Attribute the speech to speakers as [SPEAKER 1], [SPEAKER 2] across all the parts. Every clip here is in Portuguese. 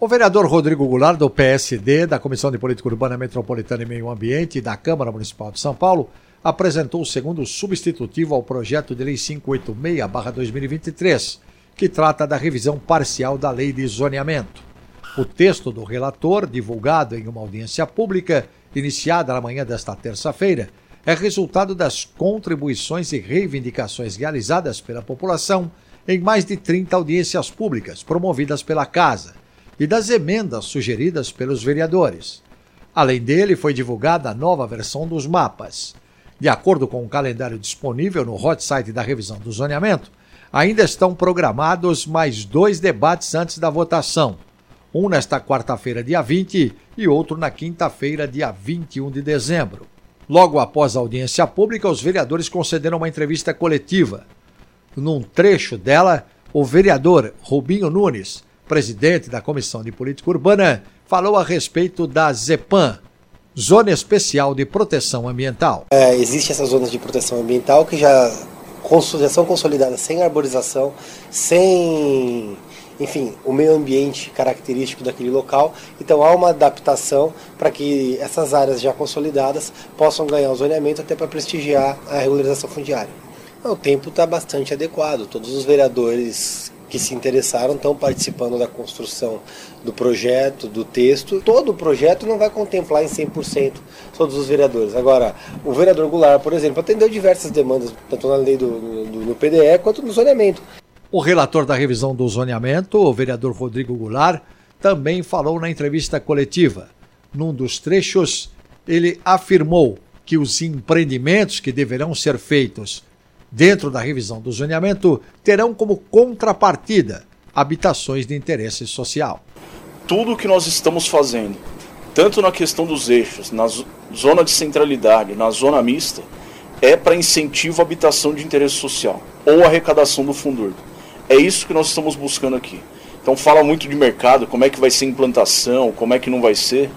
[SPEAKER 1] O vereador Rodrigo Goulart, do PSD, da Comissão de Política Urbana Metropolitana e Meio Ambiente da Câmara Municipal de São Paulo, apresentou o segundo substitutivo ao projeto de Lei 586-2023, que trata da revisão parcial da Lei de Zoneamento. O texto do relator, divulgado em uma audiência pública iniciada na manhã desta terça-feira, é resultado das contribuições e reivindicações realizadas pela população em mais de 30 audiências públicas promovidas pela Casa e das emendas sugeridas pelos vereadores. Além dele, foi divulgada a nova versão dos mapas. De acordo com o calendário disponível no hot site da revisão do zoneamento, ainda estão programados mais dois debates antes da votação. Um nesta quarta-feira, dia 20, e outro na quinta-feira, dia 21 de dezembro. Logo após a audiência pública, os vereadores concederam uma entrevista coletiva. Num trecho dela, o vereador Rubinho Nunes presidente da Comissão de Política Urbana, falou a respeito da ZEPAM, Zona Especial de Proteção Ambiental.
[SPEAKER 2] É, Existem essas zonas de proteção ambiental que já, já são consolidadas sem arborização, sem enfim, o meio ambiente característico daquele local. Então há uma adaptação para que essas áreas já consolidadas possam ganhar o zoneamento até para prestigiar a regularização fundiária. O tempo está bastante adequado. Todos os vereadores que se interessaram estão participando da construção do projeto, do texto. Todo o projeto não vai contemplar em 100% todos os vereadores. Agora, o vereador Goulart, por exemplo, atendeu diversas demandas, tanto na lei do, do PDE quanto no zoneamento.
[SPEAKER 1] O relator da revisão do zoneamento, o vereador Rodrigo Goulart, também falou na entrevista coletiva. Num dos trechos, ele afirmou que os empreendimentos que deverão ser feitos dentro da revisão do zoneamento, terão como contrapartida habitações de interesse social.
[SPEAKER 3] Tudo o que nós estamos fazendo, tanto na questão dos eixos, na zona de centralidade, na zona mista, é para incentivo à habitação de interesse social ou arrecadação do fundor. É isso que nós estamos buscando aqui. Então fala muito de mercado, como é que vai ser a implantação, como é que não vai ser.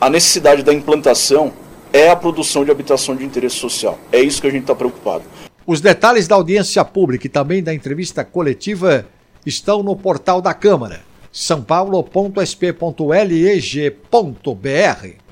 [SPEAKER 3] A necessidade da implantação é a produção de habitação de interesse social. É isso que a gente está preocupado.
[SPEAKER 1] Os detalhes da audiência pública e também da entrevista coletiva estão no portal da Câmara, sãopaulo.sp.leg.br.